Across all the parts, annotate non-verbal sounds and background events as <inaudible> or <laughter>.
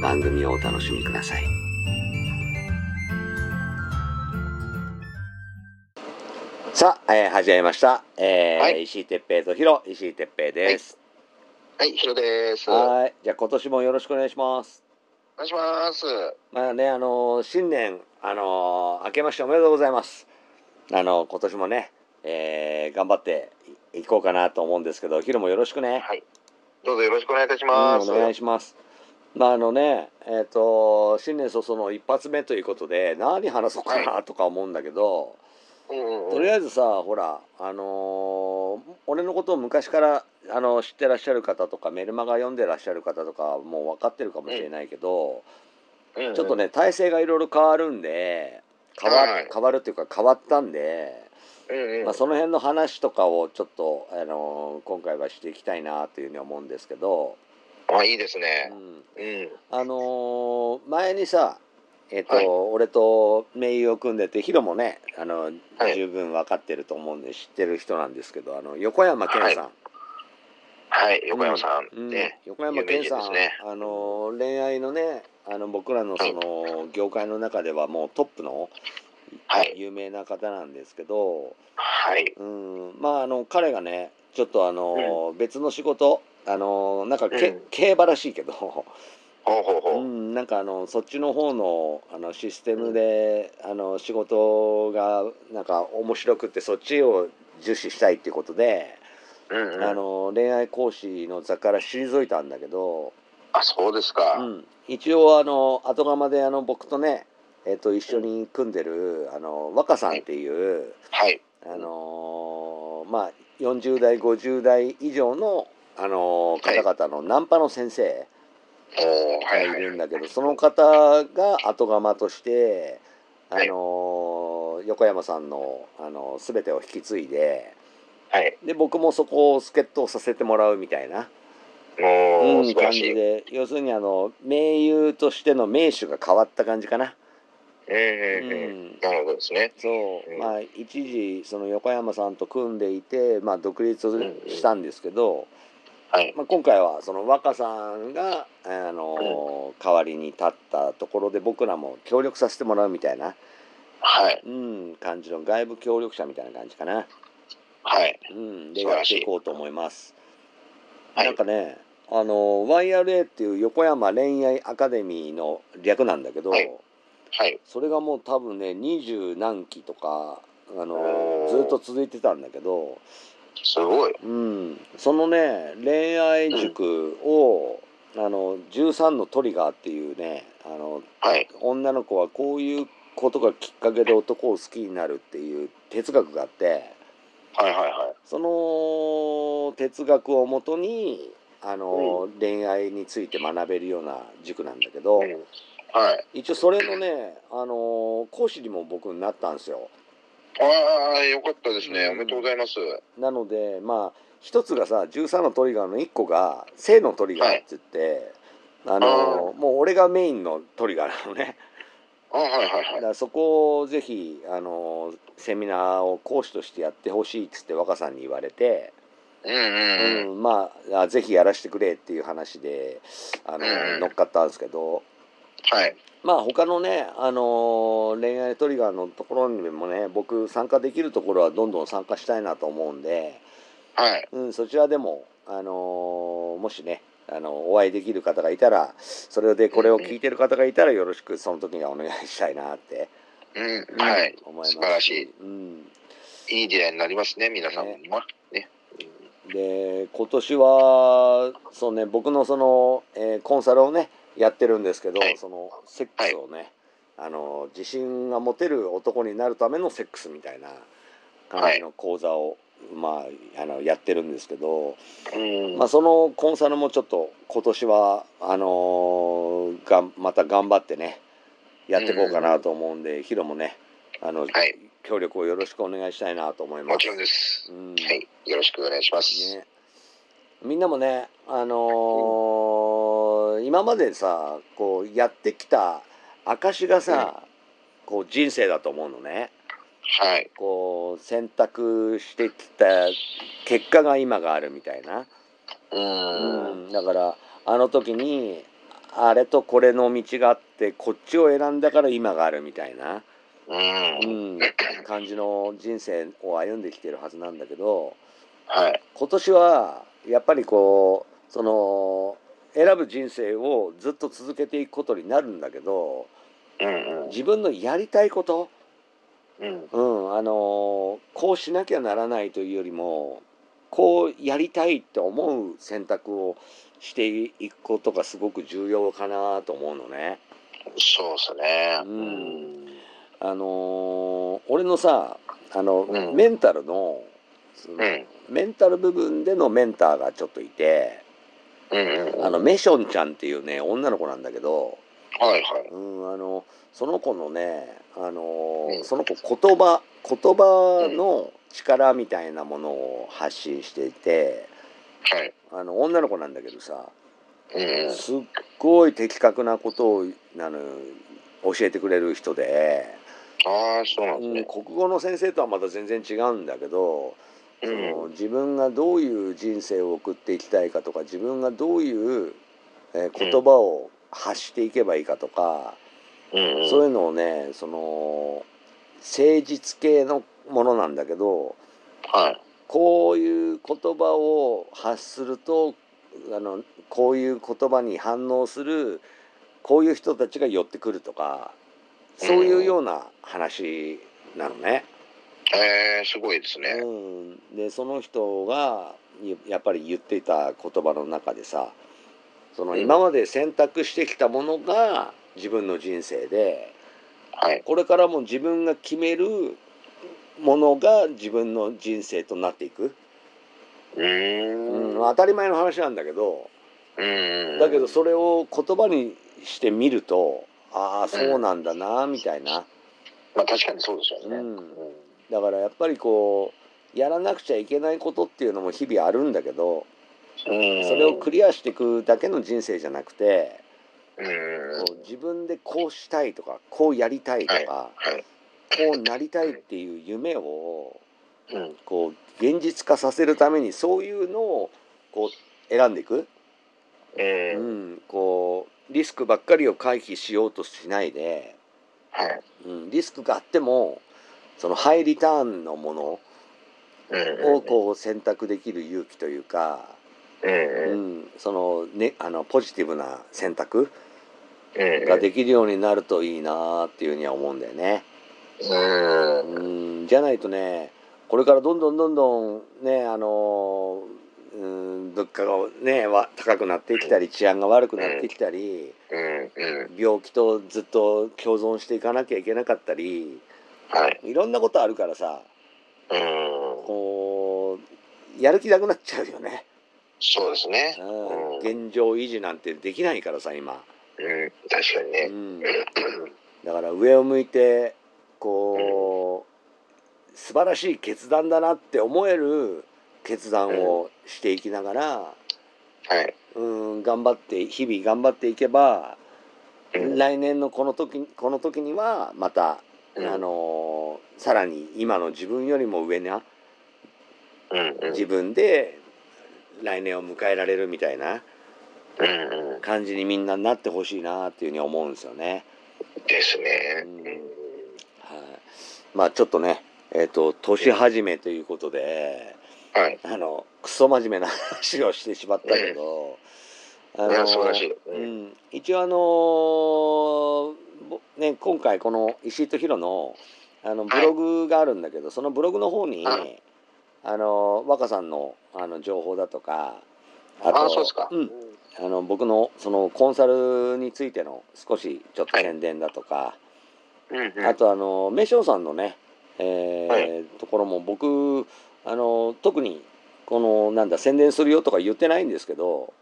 番組をお楽しみください。さあ、えー、始めました。えーはい石井哲平とヒロ、石井哲平です。はい、ヒロです。おはい。じゃあ今年もよろしくお願いします。願いします。まあね、あのー新年、あのー明けましておめでとうございます。あのー今年もね、えー頑張っていこうかなと思うんですけど、ヒロもよろしくね。はい。どうぞよろしくお願いいたします。うん、お願いします。まああのね、えっ、と新年早々の一発目ということで何話そうかなとか思うんだけど。とりあえずさほらあのー俺のことを昔からあの知ってらっしゃる方とかメルマガ読んでらっしゃる方とかもう分かってるかもしれないけど、うんうんちょっと。ね体制がいろいろ変わるんで変わ,、はい変わるっていうか変わったんで、うんうん。まあ、その辺の話とかをちょっと、あのー今回はしていきたいなというふうに思うんですけど。あ、いいですうね。んうん。あのー前にさえっ、と、はい俺と盟友を組んでてヒロもねあの、はい十分分かってると思うんで知ってる人なんですけどあの横山健さん、はい、横山さうんん。ね。横山健さん、ねあの恋愛のねあの僕らのその業界の中ではもうトップのはい。有名な方なんですけど、はい。うん、まああの彼がねちょっとあの、別の仕事あのなんかけ、うん競馬らしいけどほうほうほう。うん、なんかあのそっちの方のあのシステムで、あの仕事がなんか面白くてそっちを重視したいっていうことで、うんうん。あの恋愛講師の座から退いたんだけど、あ、そうですうか。ん、一応あの後釜であの僕とね、えっと一緒に組んでるあの若さんっていう、はい。あのまあ40代50代以上の、あの方々のナンパの先生。がはい。るんだけど、その方が後釜として、あはいの横山さんの、あの全てを引き継いではい。で僕もそこを助っ人をさせてもらうみたいな、うん、感。じで要するにあの盟友としての名手が変わった感じかな。うんうんうん。なるほどですね。そう、うんまあ一時その横山さんと組んでいて、まあ、独立したんですけど、はい。まあ、今回はその若さんが、あの代わりに立ったところで僕らも協力させてもらうみたいな、はい。うん、感じの外部協力者みたいな感じかな、はい。うん、でやっていこうと思います。はいなんかねあの YRA っていう横山恋愛アカデミーの略なんだけど、はいはい。それがもう多分ね二十何期とかあのずっと続いてたんだけど、すごい。うん、そのね恋愛塾を、あの13のトリガーっていうねあのはい。女の子はこういうことがきっかけで男を好きになるっていう哲学があってはいはいはい。その哲学をもとにあの、恋愛について学べるような塾なんだけど、うんはい。一応それのねあの講師にも僕になったんですよ。ああ、よかったですね。うんおめでとうございます。なのでまあ一つがさ13のトリガーの1個が性のトリガーって言って、あのもう俺がメインのトリガーなのね。あはいはいはい。だそこをぜひあのセミナーを講師としてやってほしいっつって若さんに言われて、うんうんうん。うんまああぜひやらせてくれっていう話であの、うん乗っかったんですけどはい。まあ他のねあの恋愛トリガーのところにもね僕参加できるところはどんどん参加したいなと思うんで、はい。うん、そちらでもあのもしねあのお会いできる方がいたらそれでこれを聞いてる方がいたらよろしくその時にはお願いしたいなって、うん、はい。思います素晴らしい。うん、いい出会いになりますね、皆さんにも。ね。で今年はそうね僕のその、えーコンサルをねやってるんですけど、はいそのセックスをね、あの自信が持てる男になるためのセックスみたいな感じの講座を、まああのやってるんですけど、うん。まあ、そのコンサルもちょっと今年はあのーがんまた頑張ってねやっていこうかなと思うんで、ヒロもねあの、はい協力をよろしくお願いしたいなと思います。もちろんです。うんはい。よろしくお願いします。ね、みんなもね、あのー今までさこうやってきた証がさ、こう人生だと思うのねはい。こう選択してきた結果が今があるみたいな、うん。うんだからあの時にあれとこれの道があってこっちを選んだから今があるみたいな、う。うんん、感じの人生を歩んできてるはずなんだけど、はい。今年はやっぱりこうその選ぶ人生をずっと続けていくことになるんだけどうん。自分のやりたいこと、うん。うん、あのこうしなきゃならないというよりもこうやりたいって思う選択をしていくことがすごく重要かなと思うのね。そうですね。うんあの俺のさあの、うんメンタルのうん。メンタル部分でのメンターがちょっといて。うん。うん。あのメションちゃんっていうね女の子なんだけど、はいはい。うん、あのその子のねあの、うんその子言葉言葉の力みたいなものを発信していてはい。あの女の子なんだけどさうん。すっごい的確なことをあの教えてくれる人で、ああ、そうなんですうん、ね。国語の先生とはまた全然違うんだけど。その自分がどういう人生を送っていきたいかとか自分がどういう、えー言葉を発していけばいいかとか、うん。そういうのをねその誠実系のものなんだけどはい。こういう言葉を発するとあのこういう言葉に反応するこういう人たちが寄ってくるとかそういうような話なのね。ええ、すごいですね。うん、でその人がややっぱり言っていた言葉の中でさそのうん今まで選択してきたものが自分の人生ではい。これからも自分が決めるものが自分の人生となっていく、うーん。うん、当たり前の話なんだけどうん。だけどそれを言葉にしてみるとああそうなんだなみたいな。まあ確かにそうですよね。うんうんだからやっぱりこうやらなくちゃいけないことっていうのも日々あるんだけどうん。それをクリアしていくだけの人生じゃなくてうん。こう自分でこうしたいとかこうやりたいとかはい。こうなりたいっていう夢をうん。こう現実化させるためにそういうのをこう選んでいく、う。うんん、こうリスクばっかりを回避しようとしないで、はい。うん、リスクがあってもそのハイリターンのものうん。をこう選択できる勇気というか、うん。そのねあのポジティブな選択うん。ができるようになるといいなっていうふうには思うんだよね。うん。うんじゃないとねこれからどんどんどんどんねあのうん物価がねわ高くなってきたり治安が悪くなってきたり。病気とずっと共存していかなきゃいけなかったりはい。いろんなことあるからさうん。こうやる気なくなっちゃうよね。そうですね。うんうん。現状維持なんてできないからさ今、うん。確かにうね。ん、<clears throat> だから上を向いてこう素晴らしい決断だなって思える決断をしていきながら、はい。うん、頑張って日々頑張っていけば、うん来年のこの時この時にはまた、うんあのさらに今の自分よりも上なうん。うん。自分で来年を迎えられるみたいな。感じにみんななってほしいなっていうふうに思うんですよね。ですね。うんはい、まあちょっとねえっ、と年始めということではい。あのクソ真面目な話をしてしまったけど、あいや、素晴らしい。ううん。ん、一応あのーぼね、今回この石井とヒロのあのブログがあるんだけど、そのブログの方に、はいあの若さんのあの情報だとかああ、そうですか。うん、あの僕のそのコンサルについての少しちょっと宣伝だとか、うんうん。あとあのメションさんのね、えーはところも僕あの特にこのなんだ宣伝するよとか言ってないんですけど、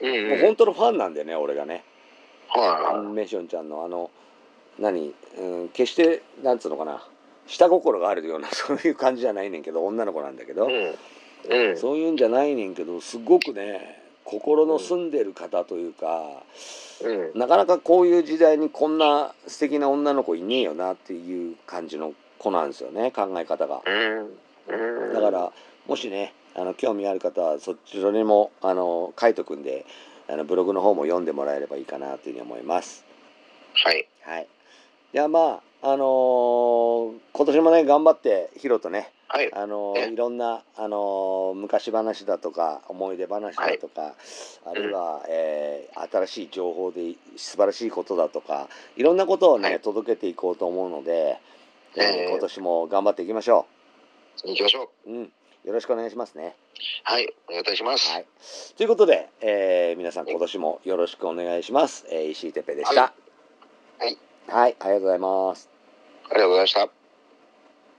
うんうん。もう本当のファンなんでね俺がね。はメションちゃんのあの何、うん、決してなんつうのかな下心があるような <laughs> そういう感じじゃないねんけど女の子なんだけど、い。うん。うん。そういうんじゃないねんけどすごくね心の澄んでる方というか、うん。なかなかこういう時代にこんな素敵な女の子いねえよなっていう感じの子なんですよね考え方が。だからもしねあの興味ある方はそっちにもあの書いとくんであのブログの方も読んでもらえればいいかなというふうに思います。はい。はい。じゃあまああのー今年もね頑張ってヒロとねはい。あのーえいろんなあのー昔話だとか思い出話だとか、あるいは、えー新しい情報で素晴らしいことだとかいろんなことをね、はい届けていこうと思うので、えーえー今年も頑張っていきましょ行きましょう。う。うん。よろしくお願いしますね。はい。お願いいたします。はい。ということで、えー皆さん今年もよろしくお願いします。えー石井てっぺいでした。はい。はい、ありがとうございます。ありがとうございました。